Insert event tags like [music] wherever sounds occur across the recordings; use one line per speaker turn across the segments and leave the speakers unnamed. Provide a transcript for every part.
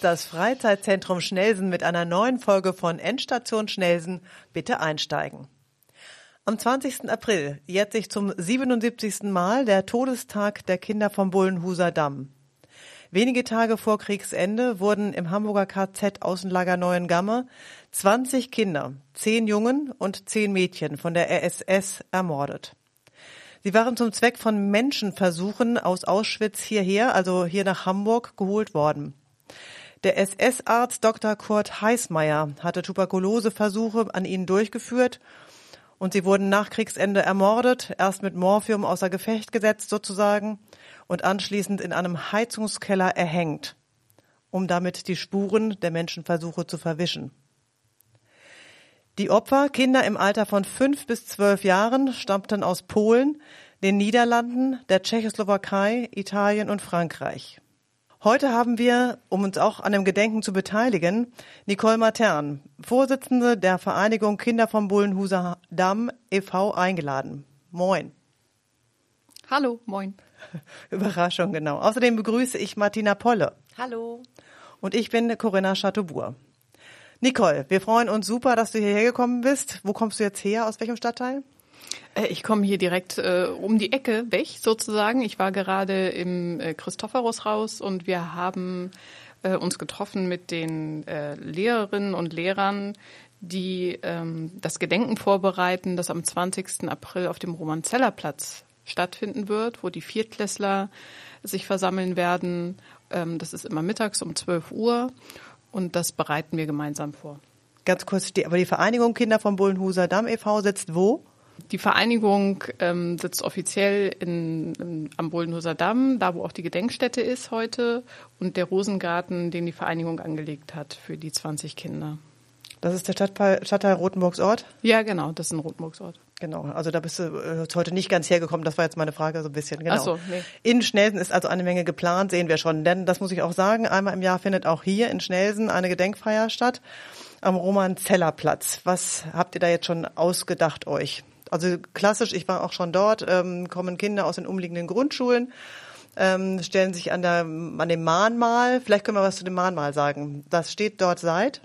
ist das Freizeitzentrum Schnelsen mit einer neuen Folge von Endstation Schnelsen. Bitte einsteigen. Am 20. April jährt sich zum 77. Mal der Todestag der Kinder vom Bullenhuser Damm. Wenige Tage vor Kriegsende wurden im Hamburger KZ Außenlager Neuengamme 20 Kinder, 10 Jungen und 10 Mädchen von der RSS ermordet. Sie waren zum Zweck von Menschenversuchen aus Auschwitz hierher, also hier nach Hamburg, geholt worden. Der SS-Arzt Dr. Kurt Heißmeier hatte Tuberkuloseversuche an ihnen durchgeführt und sie wurden nach Kriegsende ermordet, erst mit Morphium außer Gefecht gesetzt sozusagen und anschließend in einem Heizungskeller erhängt, um damit die Spuren der Menschenversuche zu verwischen. Die Opfer, Kinder im Alter von fünf bis zwölf Jahren, stammten aus Polen, den Niederlanden, der Tschechoslowakei, Italien und Frankreich. Heute haben wir, um uns auch an dem Gedenken zu beteiligen, Nicole Matern, Vorsitzende der Vereinigung Kinder vom Bullenhuser Damm e.V. eingeladen. Moin.
Hallo, moin. [laughs]
Überraschung, genau. Außerdem begrüße ich Martina Polle.
Hallo.
Und ich bin Corinna Chateaubourg. Nicole, wir freuen uns super, dass du hierher gekommen bist. Wo kommst du jetzt her? Aus welchem Stadtteil?
Äh, ich komme hier direkt äh, um die Ecke weg, sozusagen. Ich war gerade im äh, Christophorushaus und wir haben äh, uns getroffen mit den äh, Lehrerinnen und Lehrern, die ähm, das Gedenken vorbereiten, das am 20. April auf dem Romanzellerplatz stattfinden wird, wo die Viertklässler sich versammeln werden. Ähm, das ist immer mittags um 12 Uhr und das bereiten wir gemeinsam vor.
Ganz kurz, aber die Vereinigung Kinder vom Bullenhuser Damm e.V. sitzt wo?
Die Vereinigung ähm, sitzt offiziell in, in, am Bullenhuser Damm, da wo auch die Gedenkstätte ist heute, und der Rosengarten, den die Vereinigung angelegt hat für die 20 Kinder.
Das ist der Stadtteil, Stadtteil Rotenburgsort?
Ja, genau, das ist ein Rotenburgsort.
Genau, also da bist du äh, heute nicht ganz hergekommen, das war jetzt meine Frage so ein bisschen. Genau.
Ach so, nee.
In Schnelsen ist also eine Menge geplant, sehen wir schon. Denn das muss ich auch sagen, einmal im Jahr findet auch hier in Schnelsen eine Gedenkfeier statt am Roman-Zeller-Platz. Was habt ihr da jetzt schon ausgedacht euch? Also klassisch, ich war auch schon dort, ähm, kommen Kinder aus den umliegenden Grundschulen, ähm, stellen sich an, der, an dem Mahnmal, vielleicht können wir was zu dem Mahnmal sagen. Das steht dort seit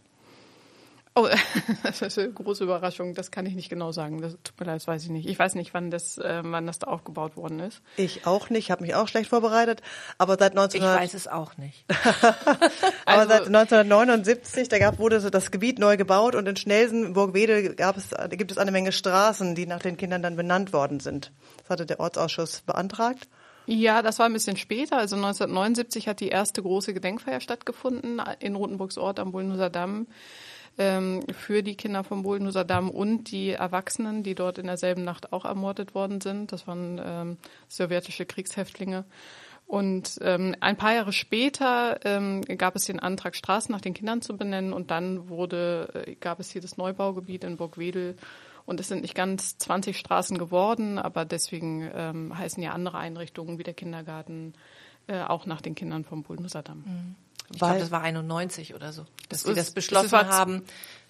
Oh, [laughs] das ist eine große Überraschung. Das kann ich nicht genau sagen. Das tut mir leid, das weiß ich nicht. Ich weiß nicht, wann das, äh, wann das da aufgebaut worden ist.
Ich auch nicht. Ich habe mich auch schlecht vorbereitet. Aber seit 19...
Ich weiß es auch nicht. [laughs]
aber also, seit 1979, da gab, wurde das Gebiet neu gebaut und in Schnelsen, Burgwedel, gab es, gibt es eine Menge Straßen, die nach den Kindern dann benannt worden sind. Das hatte der Ortsausschuss beantragt.
Ja, das war ein bisschen später. Also 1979 hat die erste große Gedenkfeier stattgefunden in Rotenburgsort am Bullenhuser Damm ähm, für die Kinder vom Buldenhuser Damm und die Erwachsenen, die dort in derselben Nacht auch ermordet worden sind. Das waren ähm, sowjetische Kriegshäftlinge. Und ähm, ein paar Jahre später ähm, gab es den Antrag, Straßen nach den Kindern zu benennen. Und dann wurde, äh, gab es hier das Neubaugebiet in Burgwedel. Und es sind nicht ganz 20 Straßen geworden, aber deswegen ähm, heißen ja andere Einrichtungen wie der Kindergarten äh, auch nach den Kindern vom Buldenhuser Damm. Mhm.
Ich glaube, das war 91 oder so, dass sie das beschlossen das haben.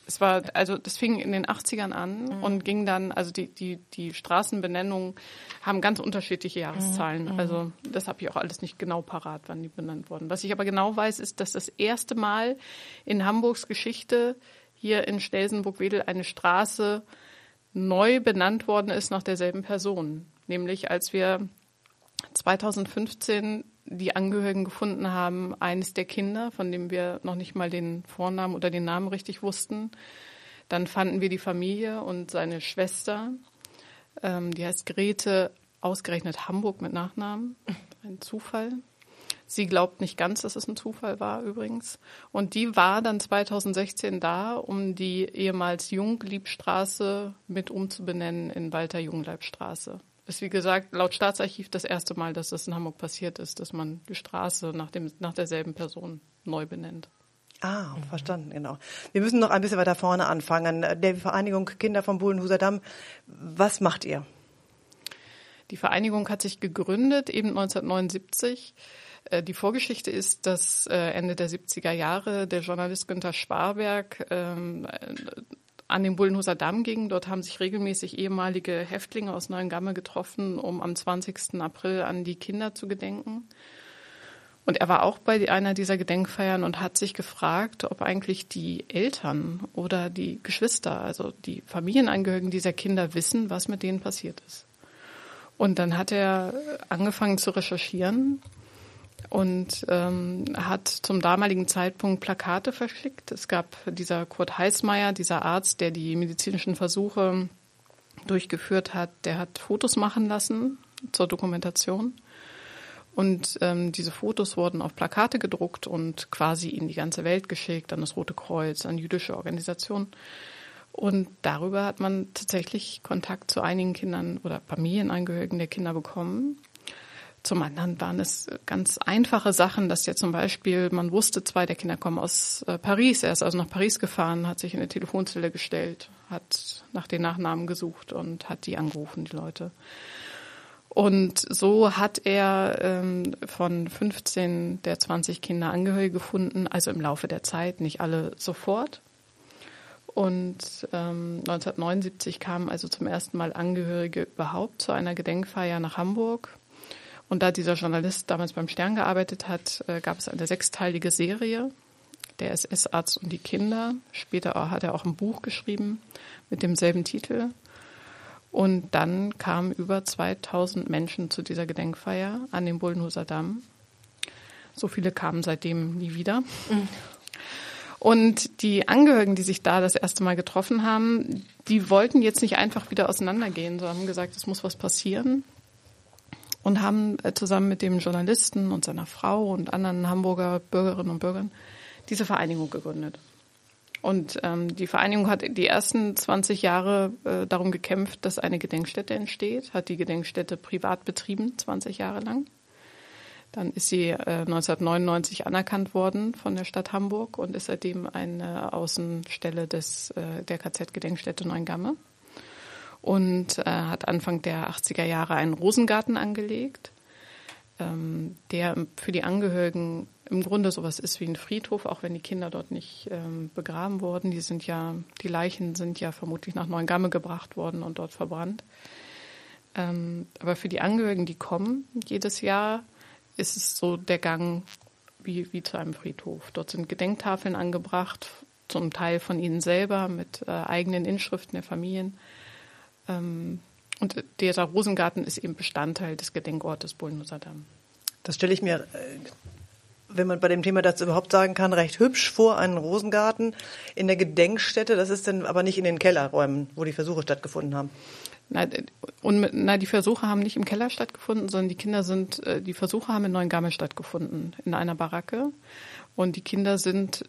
Es war, also das fing in den 80ern an mhm. und ging dann, also die, die, die Straßenbenennungen haben ganz unterschiedliche Jahreszahlen. Mhm. Also das habe ich auch alles nicht genau parat, wann die benannt wurden. Was ich aber genau weiß, ist, dass das erste Mal in Hamburgs Geschichte hier in Stelsenburg-Wedel eine Straße neu benannt worden ist nach derselben Person. Nämlich als wir 2015 die Angehörigen gefunden haben, eines der Kinder, von dem wir noch nicht mal den Vornamen oder den Namen richtig wussten. Dann fanden wir die Familie und seine Schwester, ähm, die heißt Grete, ausgerechnet Hamburg mit Nachnamen. Ein Zufall. Sie glaubt nicht ganz, dass es ein Zufall war übrigens. Und die war dann 2016 da, um die ehemals Jungliebstraße mit umzubenennen in Walter Jungleibstraße ist wie gesagt laut Staatsarchiv das erste Mal, dass das in Hamburg passiert ist, dass man die Straße nach, dem, nach derselben Person neu benennt.
Ah, verstanden, genau. Wir müssen noch ein bisschen weiter vorne anfangen. Der Vereinigung Kinder vom Bullenhuser Damm, was macht ihr?
Die Vereinigung hat sich gegründet, eben 1979. Äh, die Vorgeschichte ist, dass äh, Ende der 70er Jahre der Journalist Günter Sparberg ähm, an den Bullenhuser Damm ging. Dort haben sich regelmäßig ehemalige Häftlinge aus Neuengamme getroffen, um am 20. April an die Kinder zu gedenken. Und er war auch bei einer dieser Gedenkfeiern und hat sich gefragt, ob eigentlich die Eltern oder die Geschwister, also die Familienangehörigen dieser Kinder wissen, was mit denen passiert ist. Und dann hat er angefangen zu recherchieren und ähm, hat zum damaligen Zeitpunkt Plakate verschickt. Es gab dieser Kurt Heißmeier, dieser Arzt, der die medizinischen Versuche durchgeführt hat, der hat Fotos machen lassen zur Dokumentation. Und ähm, diese Fotos wurden auf Plakate gedruckt und quasi in die ganze Welt geschickt, an das Rote Kreuz, an jüdische Organisationen. Und darüber hat man tatsächlich Kontakt zu einigen Kindern oder Familienangehörigen der Kinder bekommen. Zum anderen waren es ganz einfache Sachen, dass ja zum Beispiel, man wusste, zwei der Kinder kommen aus äh, Paris. Er ist also nach Paris gefahren, hat sich in eine Telefonzelle gestellt, hat nach den Nachnamen gesucht und hat die angerufen, die Leute. Und so hat er ähm, von 15 der 20 Kinder Angehörige gefunden, also im Laufe der Zeit, nicht alle sofort. Und ähm, 1979 kamen also zum ersten Mal Angehörige überhaupt zu einer Gedenkfeier nach Hamburg. Und da dieser Journalist damals beim Stern gearbeitet hat, äh, gab es eine sechsteilige Serie, der SS-Arzt und die Kinder. Später hat er auch ein Buch geschrieben mit demselben Titel. Und dann kamen über 2000 Menschen zu dieser Gedenkfeier an dem Bullenhuser Damm. So viele kamen seitdem nie wieder. Mhm. Und die Angehörigen, die sich da das erste Mal getroffen haben, die wollten jetzt nicht einfach wieder auseinandergehen, sondern haben gesagt, es muss was passieren und haben äh, zusammen mit dem Journalisten und seiner Frau und anderen Hamburger Bürgerinnen und Bürgern diese Vereinigung gegründet. Und ähm, die Vereinigung hat die ersten 20 Jahre äh, darum gekämpft, dass eine Gedenkstätte entsteht, hat die Gedenkstätte privat betrieben, 20 Jahre lang. Dann ist sie äh, 1999 anerkannt worden von der Stadt Hamburg und ist seitdem eine Außenstelle des, äh, der KZ-Gedenkstätte Neuengamme und äh, hat Anfang der 80er Jahre einen Rosengarten angelegt, ähm, der für die Angehörigen im Grunde sowas ist wie ein Friedhof, auch wenn die Kinder dort nicht ähm, begraben wurden. Die sind ja, die Leichen sind ja vermutlich nach Neuengamme gebracht worden und dort verbrannt. Ähm, aber für die Angehörigen, die kommen jedes Jahr, ist es so der Gang wie, wie zu einem Friedhof. Dort sind Gedenktafeln angebracht, zum Teil von ihnen selber mit äh, eigenen Inschriften der Familien. Ähm, und dieser Rosengarten ist eben Bestandteil des Gedenkortes Bullenhuser Damm.
Das stelle ich mir, äh, wenn man bei dem Thema das überhaupt sagen kann, recht hübsch vor, einen Rosengarten in der Gedenkstätte. Das ist dann aber nicht in den Kellerräumen, wo die Versuche stattgefunden haben.
Na, und, na, die Versuche haben nicht im Keller stattgefunden, sondern die Kinder sind, äh, die Versuche haben in Neuengammel stattgefunden, in einer Baracke. Und die Kinder sind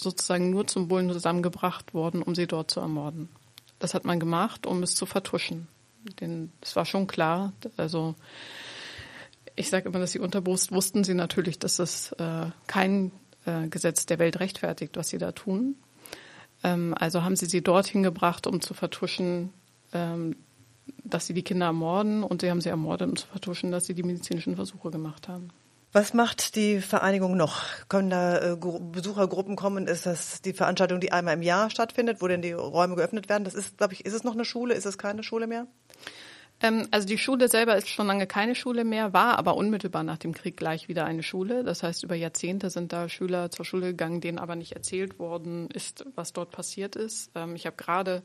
sozusagen nur zum Bullen zusammengebracht worden, um sie dort zu ermorden. Das hat man gemacht, um es zu vertuschen. Denn es war schon klar, also ich sage immer, dass sie unterbewusst wussten sie natürlich, dass es äh, kein äh, Gesetz der Welt rechtfertigt, was sie da tun. Ähm, also haben sie sie dorthin gebracht, um zu vertuschen, ähm, dass sie die Kinder ermorden und sie haben sie ermordet, um zu vertuschen, dass sie die medizinischen Versuche gemacht haben.
Was macht die Vereinigung noch? Können da äh, Besuchergruppen kommen? Ist das die Veranstaltung, die einmal im Jahr stattfindet, wo denn die Räume geöffnet werden? Das ist, glaube ich, ist es noch eine Schule? Ist es keine Schule mehr?
Ähm, also die Schule selber ist schon lange keine Schule mehr, war aber unmittelbar nach dem Krieg gleich wieder eine Schule. Das heißt, über Jahrzehnte sind da Schüler zur Schule gegangen, denen aber nicht erzählt worden ist, was dort passiert ist. Ähm, ich habe gerade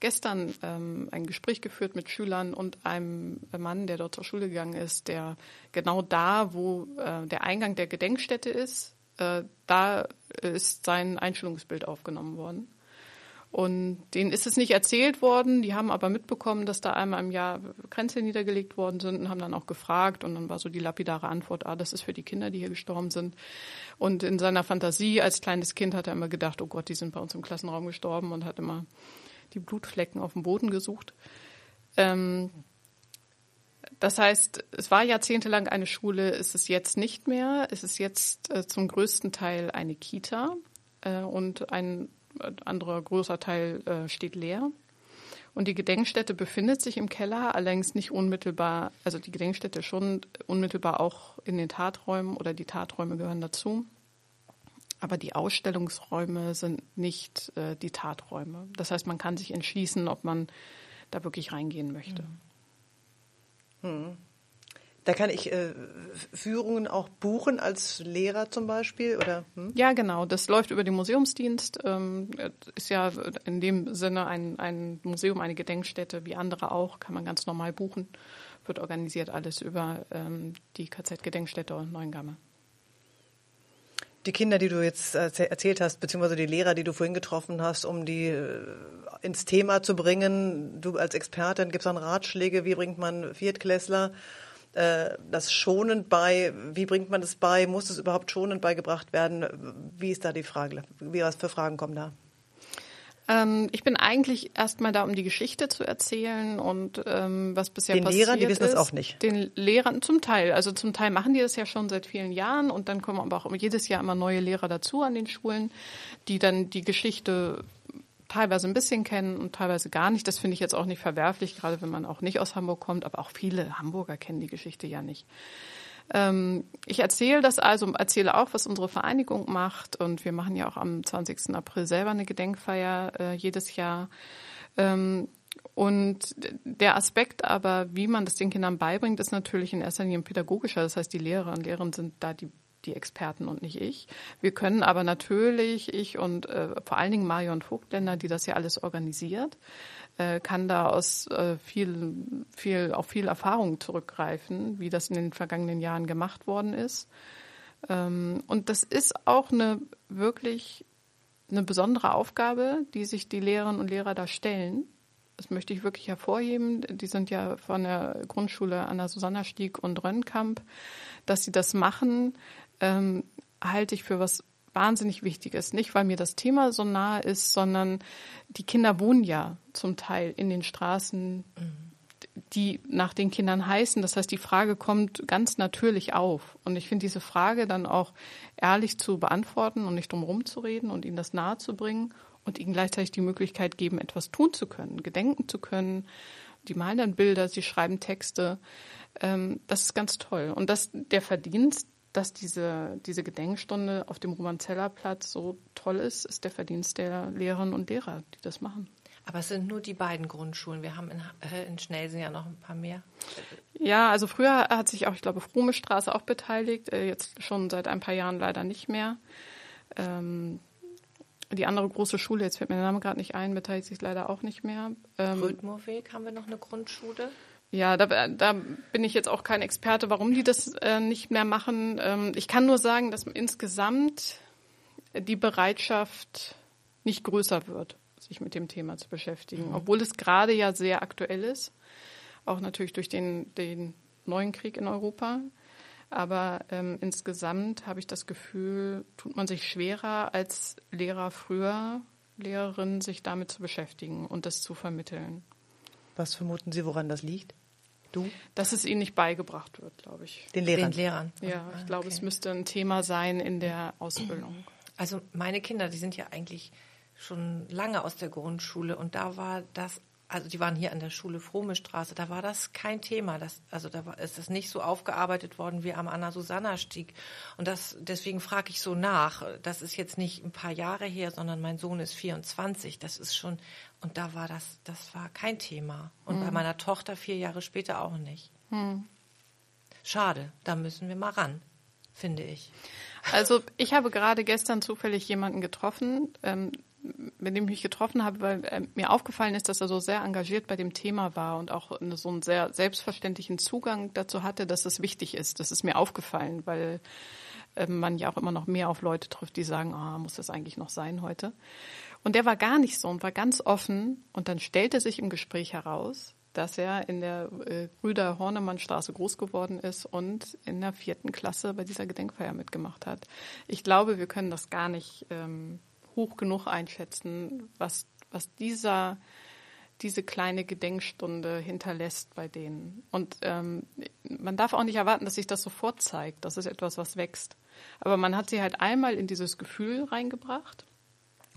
gestern ähm, ein Gespräch geführt mit Schülern und einem Mann, der dort zur Schule gegangen ist, der genau da, wo äh, der Eingang der Gedenkstätte ist, äh, da ist sein Einstellungsbild aufgenommen worden. Und denen ist es nicht erzählt worden, die haben aber mitbekommen, dass da einmal im Jahr Grenze niedergelegt worden sind und haben dann auch gefragt und dann war so die lapidare Antwort, ah, das ist für die Kinder, die hier gestorben sind. Und in seiner Fantasie als kleines Kind hat er immer gedacht, oh Gott, die sind bei uns im Klassenraum gestorben und hat immer die Blutflecken auf dem Boden gesucht. Ähm, das heißt, es war jahrzehntelang eine Schule, ist es jetzt nicht mehr. Es ist jetzt äh, zum größten Teil eine Kita äh, und ein anderer großer Teil äh, steht leer. Und die Gedenkstätte befindet sich im Keller, allerdings nicht unmittelbar, also die Gedenkstätte schon unmittelbar auch in den Taträumen oder die Taträume gehören dazu. Aber die Ausstellungsräume sind nicht äh, die Taträume. Das heißt, man kann sich entschließen, ob man da wirklich reingehen möchte.
Hm. Da kann ich äh, Führungen auch buchen als Lehrer zum Beispiel, oder?
Hm? Ja, genau. Das läuft über den Museumsdienst. Ähm, ist ja in dem Sinne ein, ein Museum, eine Gedenkstätte, wie andere auch, kann man ganz normal buchen. Wird organisiert alles über ähm, die KZ-Gedenkstätte Neuengamme.
Die Kinder, die du jetzt erzählt hast, beziehungsweise die Lehrer, die du vorhin getroffen hast, um die äh, ins Thema zu bringen, du als Expertin, gibt es dann Ratschläge, wie bringt man Viertklässler äh, das schonend bei, wie bringt man das bei, muss es überhaupt schonend beigebracht werden? Wie ist da die Frage? Wie was für Fragen kommen da?
Ähm, ich bin eigentlich erstmal da, um die Geschichte zu erzählen und ähm, was bisher
den
passiert ist.
Den Lehrern, die wissen
ist,
das auch nicht.
Den Lehrern zum Teil. Also zum Teil machen die das ja schon seit vielen Jahren und dann kommen aber auch jedes Jahr immer neue Lehrer dazu an den Schulen, die dann die Geschichte teilweise ein bisschen kennen und teilweise gar nicht. Das finde ich jetzt auch nicht verwerflich, gerade wenn man auch nicht aus Hamburg kommt, aber auch viele Hamburger kennen die Geschichte ja nicht. Ähm, ich erzähle das also, erzähle auch, was unsere Vereinigung macht und wir machen ja auch am 20. April selber eine Gedenkfeier äh, jedes Jahr. Ähm, und der Aspekt aber, wie man das den Kindern beibringt, ist natürlich in erster Linie ein pädagogischer. Das heißt, die Lehrerinnen und Lehrer sind da die die Experten und nicht ich. Wir können aber natürlich, ich und äh, vor allen Dingen Marion Vogtländer, die das ja alles organisiert, äh, kann da aus äh, viel, viel, auf viel Erfahrung zurückgreifen, wie das in den vergangenen Jahren gemacht worden ist. Ähm, und das ist auch eine wirklich eine besondere Aufgabe, die sich die Lehrerinnen und Lehrer da stellen. Das möchte ich wirklich hervorheben. Die sind ja von der Grundschule an der Susanna Stieg und Rönnkamp, dass sie das machen, ähm, halte ich für was wahnsinnig Wichtiges. Nicht, weil mir das Thema so nahe ist, sondern die Kinder wohnen ja zum Teil in den Straßen, die nach den Kindern heißen. Das heißt, die Frage kommt ganz natürlich auf. Und ich finde diese Frage dann auch ehrlich zu beantworten und nicht drum zu reden und ihnen das nahe zu bringen und ihnen gleichzeitig die Möglichkeit geben, etwas tun zu können, gedenken zu können. Die malen dann Bilder, sie schreiben Texte. Ähm, das ist ganz toll. Und das, der Verdienst dass diese, diese Gedenkstunde auf dem Romanzellerplatz so toll ist, ist der Verdienst der Lehrerinnen und Lehrer, die das machen.
Aber es sind nur die beiden Grundschulen. Wir haben in, äh, in Schnelsen ja noch ein paar mehr.
Ja, also früher hat sich auch, ich glaube, Frume Straße auch beteiligt, äh, jetzt schon seit ein paar Jahren leider nicht mehr. Ähm, die andere große Schule, jetzt fällt mir der Name gerade nicht ein, beteiligt sich leider auch nicht mehr.
Ähm, Rödmoorweg haben wir noch eine Grundschule.
Ja, da, da bin ich jetzt auch kein Experte, warum die das äh, nicht mehr machen. Ähm, ich kann nur sagen, dass insgesamt die Bereitschaft nicht größer wird, sich mit dem Thema zu beschäftigen, mhm. obwohl es gerade ja sehr aktuell ist, auch natürlich durch den, den neuen Krieg in Europa. Aber ähm, insgesamt habe ich das Gefühl, tut man sich schwerer als Lehrer früher, Lehrerinnen, sich damit zu beschäftigen und das zu vermitteln.
Was vermuten Sie, woran das liegt? Du?
Dass es ihnen nicht beigebracht wird, glaube ich.
Den Lehrern?
Den Lehrern.
Ja, ich ah, glaube, okay. es müsste ein Thema sein in der Ausbildung.
Also meine Kinder, die sind ja eigentlich schon lange aus der Grundschule und da war das also die waren hier an der Schule Frome Straße, da war das kein Thema. Das, also da war, ist es nicht so aufgearbeitet worden wie am Anna-Susanna-Stieg. Und das, deswegen frage ich so nach. Das ist jetzt nicht ein paar Jahre her, sondern mein Sohn ist 24. Das ist schon, und da war das, das war kein Thema. Und mhm. bei meiner Tochter vier Jahre später auch nicht. Mhm. Schade, da müssen wir mal ran, finde ich.
Also ich habe gerade gestern zufällig jemanden getroffen, ähm, mit dem ich mich getroffen habe, weil äh, mir aufgefallen ist, dass er so sehr engagiert bei dem Thema war und auch so einen sehr selbstverständlichen Zugang dazu hatte, dass es wichtig ist. Das ist mir aufgefallen, weil äh, man ja auch immer noch mehr auf Leute trifft, die sagen, ah, muss das eigentlich noch sein heute? Und der war gar nicht so und war ganz offen und dann stellte sich im Gespräch heraus, dass er in der äh, Brüder Hornemann Straße groß geworden ist und in der vierten Klasse bei dieser Gedenkfeier mitgemacht hat. Ich glaube, wir können das gar nicht ähm, hoch genug einschätzen, was, was dieser, diese kleine Gedenkstunde hinterlässt bei denen. Und ähm, man darf auch nicht erwarten, dass sich das sofort zeigt. Das ist etwas, was wächst. Aber man hat sie halt einmal in dieses Gefühl reingebracht.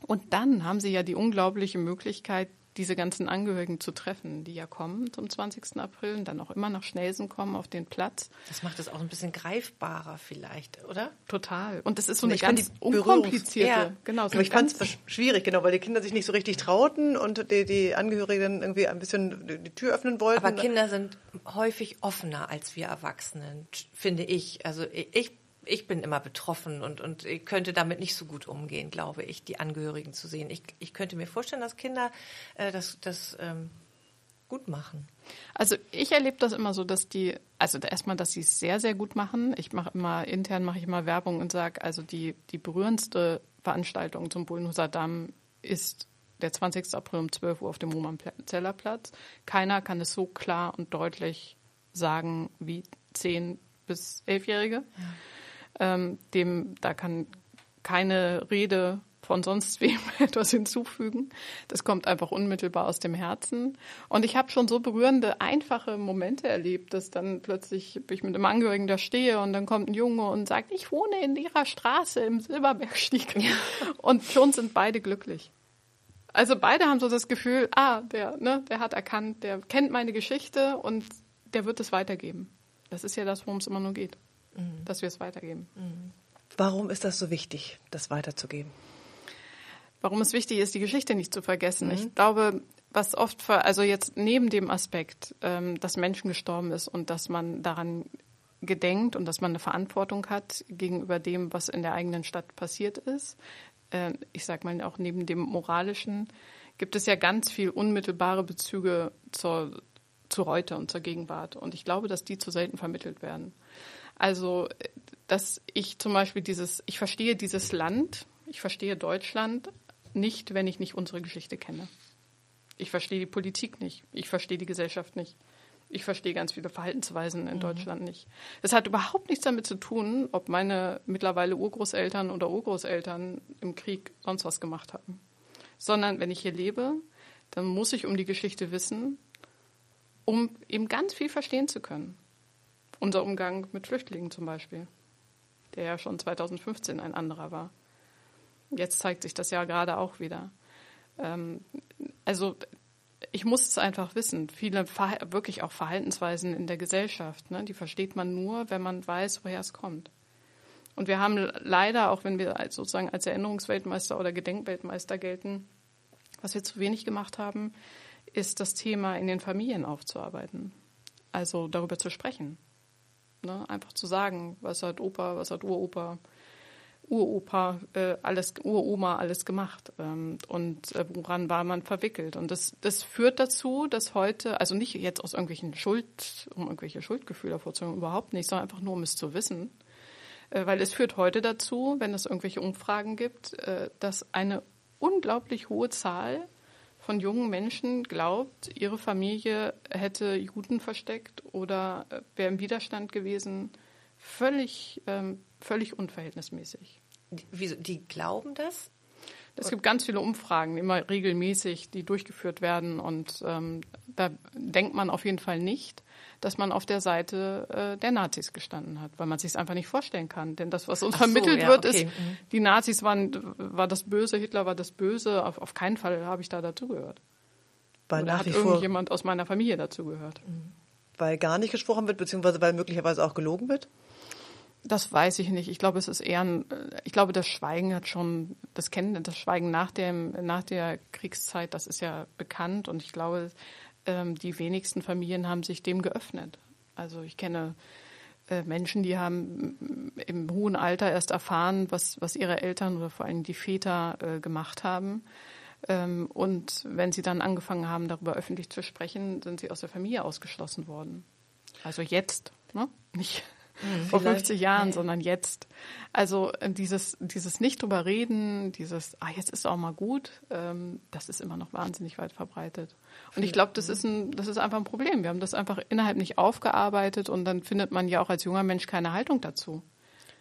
Und dann haben sie ja die unglaubliche Möglichkeit, diese ganzen Angehörigen zu treffen, die ja kommen zum 20. April und dann auch immer nach Schnelsen kommen auf den Platz.
Das macht es auch ein bisschen greifbarer vielleicht, oder?
Total. Und das ist so eine
Ich
ganz unkomplizierte,
Ja.
genau. So
Aber ich fand es schwierig, genau, weil die Kinder sich nicht so richtig trauten und die, die Angehörigen irgendwie ein bisschen die- die Tür öffnen wollten.
Aber Kinder sind häufig offener als wir Erwachsenen, finde ich. Also ich, ich bin immer betroffen und, und ich könnte damit nicht so gut umgehen, glaube ich, die Angehörigen zu sehen. Ich, ich könnte mir vorstellen, dass Kinder äh, das, das ähm, gut machen.
Also ich erlebe das immer so, dass die, also erstmal, dass sie es sehr, sehr gut machen. Ich mache immer, intern mache ich immer Werbung und sage, also die, die berührendste Veranstaltung zum Bullenhuser Damm ist der 20. April um 12 Uhr auf dem Roman-Zeller Platz. Keiner kann es so klar und deutlich sagen wie 10- bis 11-Jährige. Ähm, dem, da kann keine Rede von sonst [laughs] wem etwas hinzufügen. Das kommt einfach unmittelbar aus dem Herzen. Und ich habe schon so berührende, einfache Momente erlebt, dass dann plötzlich ich mit einem Angehörigen da stehe und dann kommt ein Junge und sagt, ich wohne in ihrer Straße im Silberbergstieg. Und schon sind beide glücklich. Also beide haben so das Gefühl, ah, der, ne, der hat erkannt, der kennt meine Geschichte und der wird es weitergeben. Das ist ja das, worum es immer nur geht, dass wir es weitergeben.
Warum ist das so wichtig, das weiterzugeben?
warum es wichtig ist, die Geschichte nicht zu vergessen. Ich glaube, was oft, ver also jetzt neben dem Aspekt, ähm, dass Menschen gestorben ist und dass man daran gedenkt und dass man eine Verantwortung hat gegenüber dem, was in der eigenen Stadt passiert ist, äh, ich sage mal auch neben dem moralischen, gibt es ja ganz viel unmittelbare Bezüge zur, zu heute und zur Gegenwart. Und ich glaube, dass die zu selten vermittelt werden. Also, dass ich zum Beispiel dieses, ich verstehe dieses Land, ich verstehe Deutschland nicht, wenn ich nicht unsere Geschichte kenne. Ich verstehe die Politik nicht. Ich verstehe die Gesellschaft nicht. Ich verstehe ganz viele Verhaltensweisen in Deutschland nicht. Das hat überhaupt nichts damit zu tun, ob meine mittlerweile Urgroßeltern oder Urgroßeltern im Krieg sonst was gemacht haben. Sondern wenn ich hier lebe, dann muss ich um die Geschichte wissen, um eben ganz viel verstehen zu können. Unser Umgang mit Flüchtlingen zum Beispiel, der ja schon 2015 ein anderer war. Jetzt zeigt sich das ja gerade auch wieder. Ähm, also ich muss es einfach wissen. Viele wirklich auch Verhaltensweisen in der Gesellschaft, ne, die versteht man nur, wenn man weiß, woher es kommt. Und wir haben leider, auch wenn wir sozusagen als Erinnerungsweltmeister oder Gedenkweltmeister gelten, was wir zu wenig gemacht haben, ist das Thema in den Familien aufzuarbeiten. Also darüber zu sprechen. Ne? Einfach zu sagen, was hat Opa, was hat Uropa, Uropa, äh, alles, Uroma alles gemacht ähm, und äh, woran war man verwickelt. Und das, das führt dazu, dass heute, also nicht jetzt aus irgendwelchen Schuld, um irgendwelche Schuldgefühle hervorzuholen, überhaupt nicht, sondern einfach nur, um es zu wissen. Äh, weil es führt heute dazu, wenn es irgendwelche Umfragen gibt, äh, dass eine unglaublich hohe Zahl von jungen Menschen glaubt, ihre Familie hätte Juden versteckt oder äh, wäre im Widerstand gewesen. Völlig, ähm, völlig unverhältnismäßig.
Die, wieso, die glauben das?
Es gibt ganz viele Umfragen, immer regelmäßig, die durchgeführt werden. Und ähm, da denkt man auf jeden Fall nicht, dass man auf der Seite äh, der Nazis gestanden hat, weil man sich es einfach nicht vorstellen kann. Denn das, was uns
Ach so,
vermittelt
ja,
wird,
okay.
ist,
Mhm.
die Nazis waren war das Böse, Hitler war das Böse. Auf, auf keinen Fall habe ich da dazugehört.
Weil
Oder
nach
hat irgendjemand aus meiner Familie dazugehört?
weil gar nicht gesprochen wird, beziehungsweise weil möglicherweise auch gelogen wird?
Das weiß ich nicht. Ich glaube, es ist eher ein, ich glaube, das Schweigen hat schon, das Kennen, das Schweigen nach dem, nach der Kriegszeit, das ist ja bekannt und ich glaube, ähm, die wenigsten Familien haben sich dem geöffnet. Also ich kenne äh, Menschen, die haben im hohen Alter erst erfahren, was, was ihre Eltern oder vor allem die Väter äh, gemacht haben. Ähm, und wenn sie dann angefangen haben, darüber öffentlich zu sprechen, sind sie aus der Familie ausgeschlossen worden. Also jetzt, ne? Nicht vor
vielleicht.
50 Jahren, sondern jetzt. Also äh, dieses, dieses nicht drüber reden, dieses, ah, jetzt ist auch mal gut, ähm, das ist immer noch wahnsinnig weit verbreitet. Und ich glaube, das ist ein, das ist einfach ein Problem. Wir haben das einfach innerhalb nicht aufgearbeitet und dann findet man ja auch als junger Mensch keine Haltung dazu.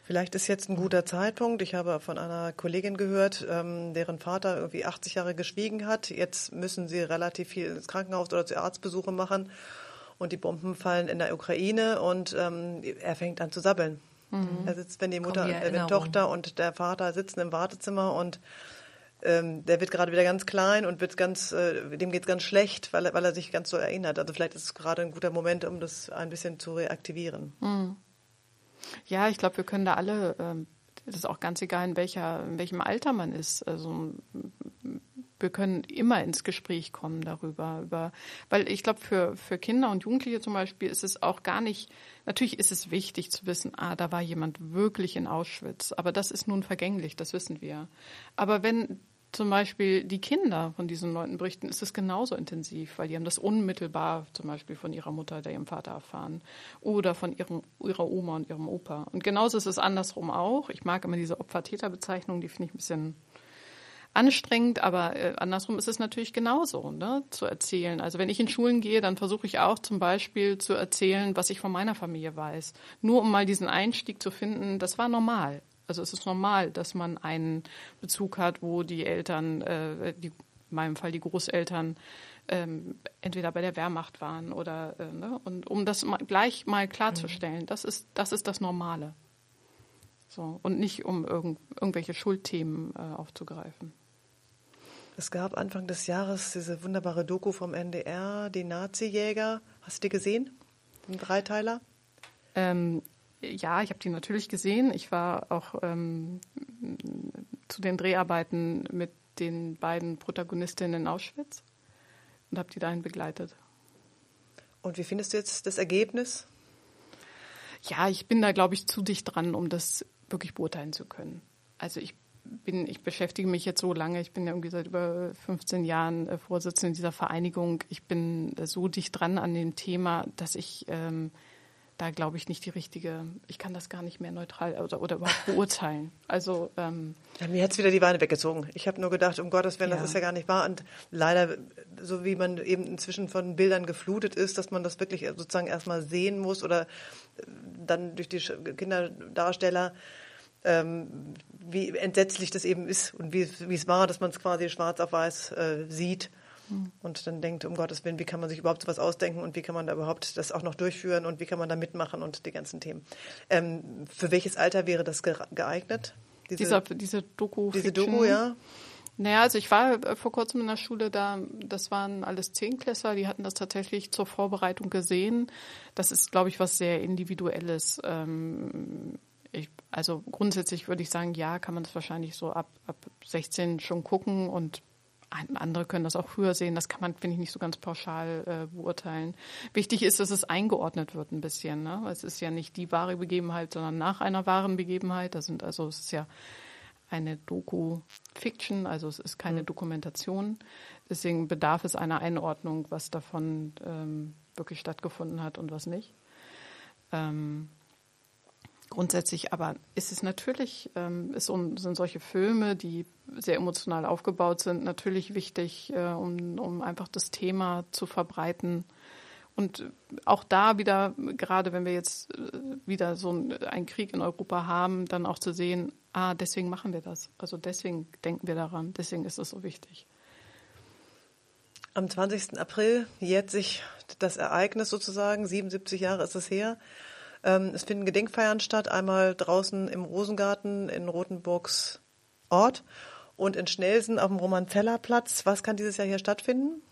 Vielleicht ist jetzt ein guter Zeitpunkt. Ich habe von einer Kollegin gehört, ähm, deren Vater irgendwie 80 Jahre geschwiegen hat. Jetzt müssen sie relativ viel ins Krankenhaus oder zu Arztbesuche machen. Und die Bomben fallen in der Ukraine und ähm, er fängt an zu sabbeln. Er sitzt, wenn die Mutter,
die
äh, wenn. Tochter und der Vater sitzen im Wartezimmer und ähm, der wird gerade wieder ganz klein und wird ganz, äh, dem geht es ganz schlecht, weil er, weil er sich ganz so erinnert. Also vielleicht ist es gerade ein guter Moment, um das ein bisschen zu reaktivieren.
Mhm. Ja, ich glaube, wir können da alle, ähm, das ist auch ganz egal, in, welcher, in welchem Alter man ist. Also wir können immer ins Gespräch kommen darüber, über, weil ich glaube, für, für Kinder und Jugendliche zum Beispiel ist es auch gar nicht, natürlich ist es wichtig zu wissen, ah, da war jemand wirklich in Auschwitz, aber das ist nun vergänglich, das wissen wir. Aber wenn zum Beispiel die Kinder von diesen Leuten berichten, ist es genauso intensiv, weil die haben das unmittelbar zum Beispiel von ihrer Mutter oder ihrem Vater erfahren oder von ihrem, ihrer Oma und ihrem Opa. Und genauso ist es andersrum auch. Ich mag immer diese Opfer-Täter-Bezeichnung, die finde ich ein bisschen anstrengend, aber äh, andersrum ist es natürlich genauso, ne, zu erzählen. Also wenn ich in Schulen gehe, dann versuche ich auch zum Beispiel zu erzählen, was ich von meiner Familie weiß. Nur um mal diesen Einstieg zu finden, das war normal. Also es ist normal, dass man einen Bezug hat, wo die Eltern, äh, die, in meinem Fall die Großeltern, ähm, entweder bei der Wehrmacht waren oder äh, ne? und um das mal, gleich mal klarzustellen, das ist das ist das Normale. So und nicht um irgend, irgendwelche Schuldthemen äh, aufzugreifen.
Es gab Anfang des Jahres diese wunderbare Doku vom NDR, die Nazi-Jäger. Hast du die gesehen? Den Dreiteiler?
Ähm, ja, ich habe die natürlich gesehen. Ich war auch ähm, zu den Dreharbeiten mit den beiden Protagonistinnen in Auschwitz und habe die dahin begleitet.
Und wie findest du jetzt das Ergebnis?
Ja, ich bin da, glaube ich, zu dicht dran, um das wirklich beurteilen zu können. Also ich bin, ich beschäftige mich jetzt so lange, ich bin ja irgendwie seit über 15 Jahren äh, Vorsitzende dieser Vereinigung. Ich bin so dicht dran an dem Thema, dass ich ähm, da glaube ich nicht die richtige, ich kann das gar nicht mehr neutral oder, oder überhaupt beurteilen. Also ähm,
ja, mir hat es wieder die Weine weggezogen. Ich habe nur gedacht, um Gottes Willen, ja. das ist ja gar nicht wahr. Und leider, so wie man eben inzwischen von Bildern geflutet ist, dass man das wirklich sozusagen erstmal sehen muss oder dann durch die Kinderdarsteller, ähm, wie entsetzlich das eben ist und wie, es war, dass man es quasi schwarz auf weiß äh, sieht und dann denkt, um Gottes Willen, wie kann man sich überhaupt sowas ausdenken und wie kann man da überhaupt das auch noch durchführen und wie kann man da mitmachen und die ganzen Themen. Ähm, für welches Alter wäre das geeignet?
Diese, Dieser, diese Doku.
Diese Doku, ja.
Naja, also ich war äh, vor kurzem in der Schule da, das waren alles Zehnklässler, die hatten das tatsächlich zur Vorbereitung gesehen. Das ist, glaube ich, was sehr Individuelles. Ähm, ich, also grundsätzlich würde ich sagen, ja, kann man das wahrscheinlich so ab, ab 16 schon gucken und andere können das auch früher sehen. Das kann man, finde ich, nicht so ganz pauschal äh, beurteilen. Wichtig ist, dass es eingeordnet wird ein bisschen. Ne? Es ist ja nicht die wahre Begebenheit, sondern nach einer wahren Begebenheit. Das sind also es ist ja eine Doku-Fiction, also es ist keine mhm. Dokumentation. Deswegen bedarf es einer Einordnung, was davon ähm, wirklich stattgefunden hat und was nicht. Ähm, Grundsätzlich aber ist es natürlich, ähm, ist, sind solche Filme, die sehr emotional aufgebaut sind, natürlich wichtig, äh, um, um einfach das Thema zu verbreiten. Und auch da wieder, gerade wenn wir jetzt äh, wieder so einen Krieg in Europa haben, dann auch zu sehen, ah, deswegen machen wir das. Also deswegen denken wir daran, deswegen ist es so wichtig.
Am 20. April jährt sich das Ereignis sozusagen, 77 Jahre ist es her. Ähm, es finden Gedenkfeiern statt, einmal draußen im Rosengarten in Rothenburgs Ort und in Schnelsen auf dem Roman-Zeller-Platz. Was kann dieses Jahr hier stattfinden?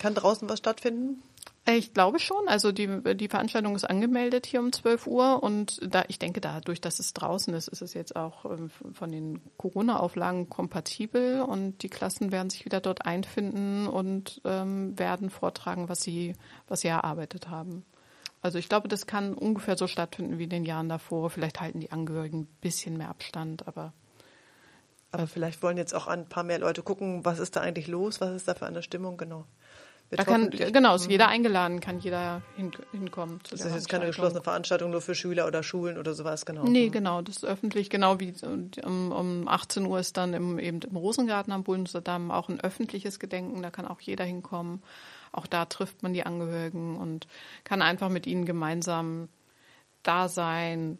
Kann draußen was stattfinden?
Ich glaube schon. Also die, die Veranstaltung ist angemeldet hier um 12 Uhr und da, ich denke, dadurch, dass es draußen ist, ist es jetzt auch ähm, von den Corona-Auflagen kompatibel und die Klassen werden sich wieder dort einfinden und ähm, werden vortragen, was sie, was sie erarbeitet haben. Also ich glaube, das kann ungefähr so stattfinden wie in den Jahren davor. Vielleicht halten die Angehörigen ein bisschen mehr Abstand, aber.
Aber vielleicht wollen jetzt auch ein paar mehr Leute gucken, was ist da eigentlich los, was ist da für eine Stimmung, genau.
Da kann, genau, ist jeder eingeladen, kann jeder hin, hinkommen.
das ist jetzt keine geschlossene Veranstaltung nur für Schüler oder Schulen oder sowas, genau.
Nee, mhm. genau, das ist öffentlich, genau wie um, um 18 Uhr ist dann im, eben im Rosengarten am Bullenserdamm auch ein öffentliches Gedenken, da kann auch jeder hinkommen. Auch da trifft man die Angehörigen und kann einfach mit ihnen gemeinsam da sein,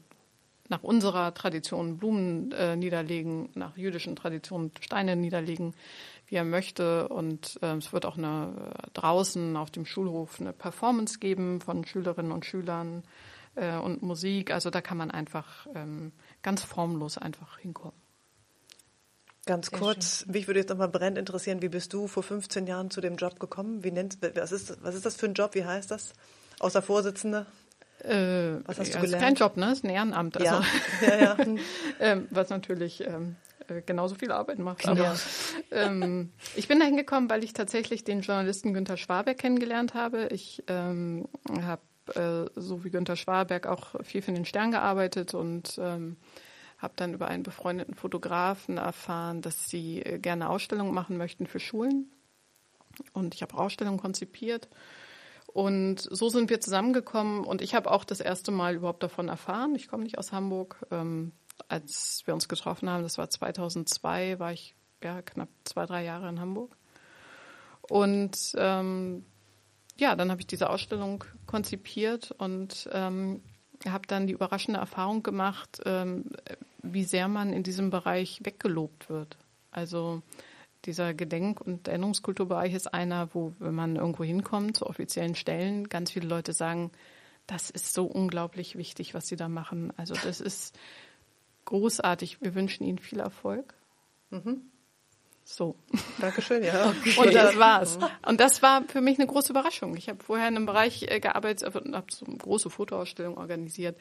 nach unserer Tradition Blumen äh, niederlegen, nach jüdischen Traditionen Steine niederlegen, wie er möchte. Und äh, es wird auch eine, äh, draußen auf dem Schulhof eine Performance geben von Schülerinnen und Schülern äh, und Musik. Also da kann man einfach ähm, ganz formlos einfach hinkommen.
Ganz kurz, schön. mich würde jetzt nochmal brennend interessieren, wie bist du vor 15 Jahren zu dem Job gekommen? Wie nennt, was, ist, was ist das für ein Job? Wie heißt das? Außer Vorsitzende?
Äh, was hast du gelernt? Ist kein Job, ne? Das ist ein Ehrenamt. Also, [laughs] ja. ja, ja. [laughs] ähm, was natürlich ähm, äh, genauso viel Arbeit macht. Aber ja. ähm, ich bin da hingekommen, weil ich tatsächlich den Journalisten Günter Schwaberg kennengelernt habe. Ich ähm, habe äh, so wie Günter Schwaberg auch viel für den Stern gearbeitet und ähm, habe dann über einen befreundeten Fotografen erfahren, dass sie äh, gerne Ausstellungen machen möchten für Schulen. Und ich habe Ausstellungen konzipiert. Und so sind wir zusammengekommen und ich habe auch das erste Mal überhaupt davon erfahren. Ich komme nicht aus Hamburg. Ähm, als wir uns getroffen haben, das war 2002, war ich ja knapp zwei, drei Jahre in Hamburg. Und ähm, ja, dann habe ich diese Ausstellung konzipiert und ähm, habe dann die überraschende Erfahrung gemacht, ähm, wie sehr man in diesem Bereich weggelobt wird. Also dieser Gedenk- und Erinnerungskulturbereich ist einer, wo, wenn man irgendwo hinkommt, zu offiziellen Stellen, ganz viele Leute sagen, das ist so unglaublich wichtig, was sie da machen. Also das ist großartig. Wir wünschen Ihnen viel Erfolg. Mhm. So.
Dankeschön, ja. [laughs]
Okay. Und das war's. Und das war für mich eine große Überraschung. Ich habe vorher in einem Bereich äh, gearbeitet und habe so eine große Fotoausstellung organisiert.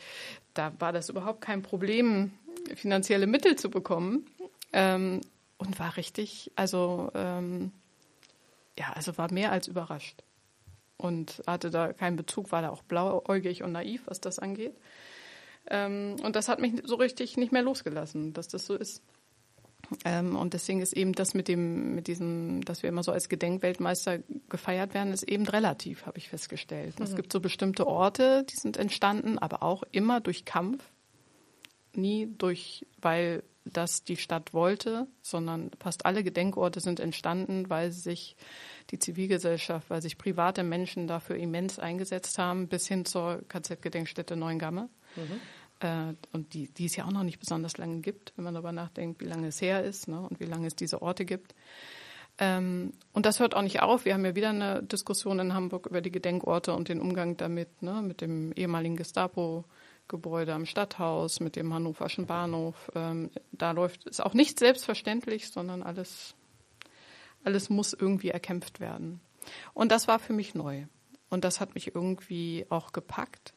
Da war das überhaupt kein Problem, finanzielle Mittel zu bekommen. Ähm, und war richtig, also ähm, ja, also war mehr als überrascht. Und hatte da keinen Bezug, war da auch blauäugig und naiv, was das angeht. Ähm, und das hat mich so richtig nicht mehr losgelassen, dass das so ist. Ähm, und deswegen ist eben das mit dem, mit diesem, dass wir immer so als Gedenkweltmeister gefeiert werden, ist eben relativ, habe ich festgestellt. Mhm. Es gibt so bestimmte Orte, die sind entstanden, aber auch immer durch Kampf. Nie durch, weil das die Stadt wollte, sondern fast alle Gedenkorte sind entstanden, weil sich die Zivilgesellschaft, weil sich private Menschen dafür immens eingesetzt haben, bis hin zur KZ-Gedenkstätte Neuengamme. Mhm. Äh, und die, die es ja auch noch nicht besonders lange gibt, wenn man darüber nachdenkt, wie lange es her ist ne, und wie lange es diese Orte gibt. Ähm, und das hört auch nicht auf. Wir haben ja wieder eine Diskussion in Hamburg über die Gedenkorte und den Umgang damit, ne, mit dem ehemaligen Gestapo-Gebäude am Stadthaus, mit dem Hannoverschen Bahnhof. Ähm, da läuft es auch nicht selbstverständlich, sondern alles, alles muss irgendwie erkämpft werden. Und das war für mich neu. Und das hat mich irgendwie auch gepackt.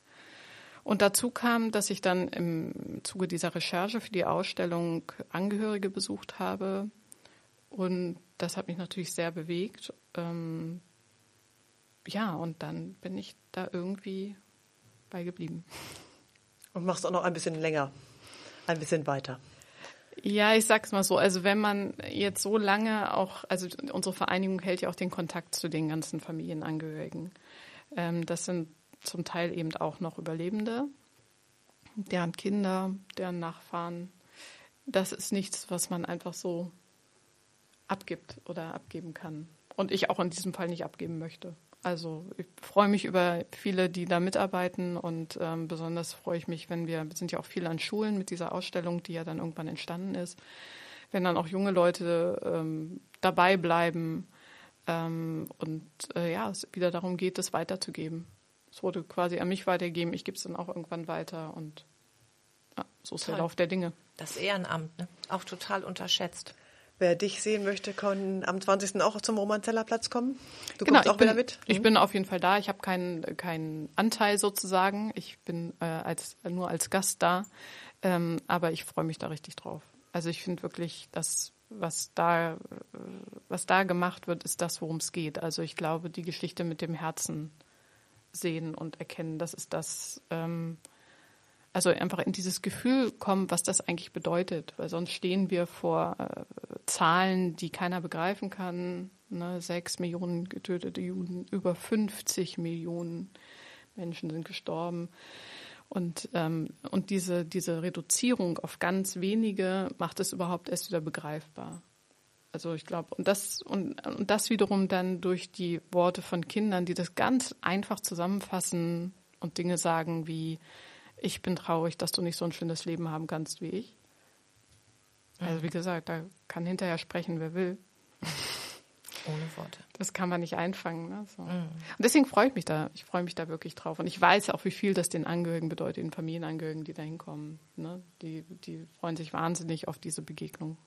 Und dazu kam, dass ich dann im Zuge dieser Recherche für die Ausstellung Angehörige besucht habe. Und das hat mich natürlich sehr bewegt. Ähm, ja, und dann bin ich da irgendwie bei geblieben.
Und machst auch noch ein bisschen länger, ein bisschen weiter.
Ja, ich sag's mal so. Also wenn man jetzt so lange auch, also unsere Vereinigung hält ja auch den Kontakt zu den ganzen Familienangehörigen. Ähm, das sind zum Teil eben auch noch Überlebende, deren Kinder, deren Nachfahren. Das ist nichts, was man einfach so abgibt oder abgeben kann. Und ich auch in diesem Fall nicht abgeben möchte. Also ich freue mich über viele, die da mitarbeiten und ähm, besonders freue ich mich, wenn wir, wir sind ja auch viele an Schulen mit dieser Ausstellung, die ja dann irgendwann entstanden ist, wenn dann auch junge Leute ähm, dabei bleiben ähm, und äh, ja, es wieder darum geht, das weiterzugeben. Es wurde quasi an mich weitergegeben, ich gebe es dann auch irgendwann weiter und ja, so ist Toll. der Lauf der Dinge.
Das Ehrenamt, ne? auch total unterschätzt.
Wer dich sehen möchte, kann am 20. auch zum Romanzeller Platz kommen.
Du genau, kommst auch bin, wieder mit. Ich mhm. bin auf jeden Fall da. Ich habe keinen keinen Anteil sozusagen. Ich bin äh, als nur als Gast da, ähm, aber ich freue mich da richtig drauf. Also ich finde wirklich, dass was da was da gemacht wird, ist das, worum es geht. Also ich glaube, die Geschichte mit dem Herzen sehen und erkennen. Das ist das, ähm, also einfach in dieses Gefühl kommen, was das eigentlich bedeutet, weil sonst stehen wir vor äh, Zahlen, die keiner begreifen kann. Ne? Sechs Millionen getötete Juden, über 50 Millionen Menschen sind gestorben. Und, ähm, und diese, diese Reduzierung auf ganz wenige macht es überhaupt erst wieder begreifbar. Also ich glaube, und das, und, und das wiederum dann durch die Worte von Kindern, die das ganz einfach zusammenfassen und Dinge sagen wie, ich bin traurig, dass du nicht so ein schönes Leben haben kannst wie ich. Also wie gesagt, da kann hinterher sprechen, wer will.
Ohne Worte.
Das kann man nicht einfangen. Ne? So. Mhm. Und deswegen freue ich mich da. Ich freue mich da wirklich drauf. Und ich weiß auch, wie viel das den Angehörigen bedeutet, den Familienangehörigen, die da hinkommen. Ne? Die, die freuen sich wahnsinnig auf diese Begegnung.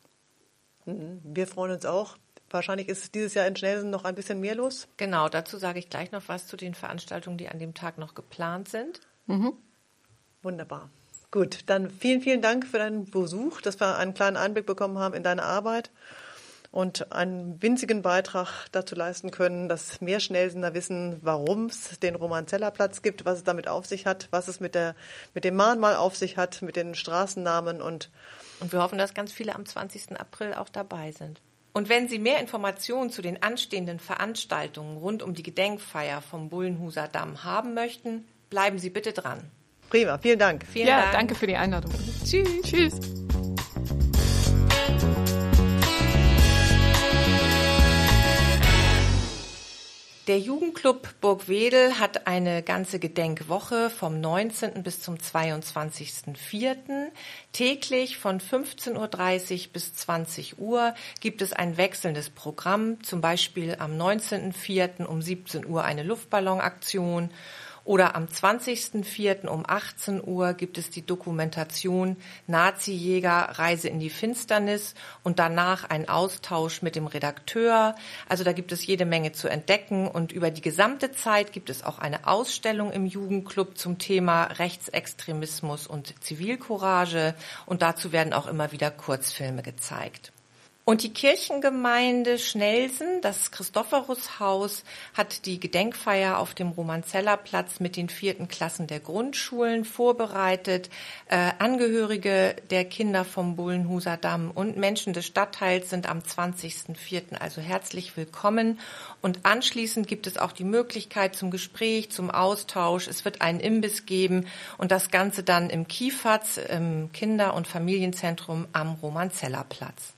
Mhm. Wir freuen uns auch. Wahrscheinlich ist dieses Jahr in Schnellsen noch ein bisschen mehr los.
Genau, dazu sage ich gleich noch was zu den Veranstaltungen, die an dem Tag noch geplant sind.
Mhm. Wunderbar. Gut, dann vielen, vielen Dank für deinen Besuch, dass wir einen kleinen Einblick bekommen haben in deine Arbeit und einen winzigen Beitrag dazu leisten können, dass mehr Schnellsender wissen, warum es den Romanzellerplatz gibt, was es damit auf sich hat, was es mit, der, mit dem Mahnmal auf sich hat, mit den Straßennamen und
und wir hoffen, dass ganz viele am 20. April auch dabei sind. Und wenn Sie mehr Informationen zu den anstehenden Veranstaltungen rund um die Gedenkfeier vom Bullenhuser Damm haben möchten, bleiben Sie bitte dran.
Prima, vielen Dank.
Vielen ja, Dank. danke für die Einladung. Tschüss. Tschüss.
Der Jugendclub Burgwedel hat eine ganze Gedenkwoche vom 19. bis zum 22.04. Täglich von 15.30 Uhr bis 20 Uhr gibt es ein wechselndes Programm, zum Beispiel am 19.04. um 17 Uhr eine Luftballonaktion oder am 20.04. um 18 Uhr gibt es die Dokumentation Nazi-Jäger Reise in die Finsternis und danach ein Austausch mit dem Redakteur. Also da gibt es jede Menge zu entdecken und über die gesamte Zeit gibt es auch eine Ausstellung im Jugendclub zum Thema Rechtsextremismus und Zivilcourage und dazu werden auch immer wieder Kurzfilme gezeigt. Und die Kirchengemeinde Schnelsen, das Christophorushaus, hat die Gedenkfeier auf dem Romanzellerplatz mit den vierten Klassen der Grundschulen vorbereitet. Äh, Angehörige der Kinder vom Bullenhuser Damm und Menschen des Stadtteils sind am 20.04. also herzlich willkommen. Und anschließend gibt es auch die Möglichkeit zum Gespräch, zum Austausch. Es wird einen Imbiss geben und das Ganze dann im Kiefatz, im Kinder- und Familienzentrum am Romanzellerplatz.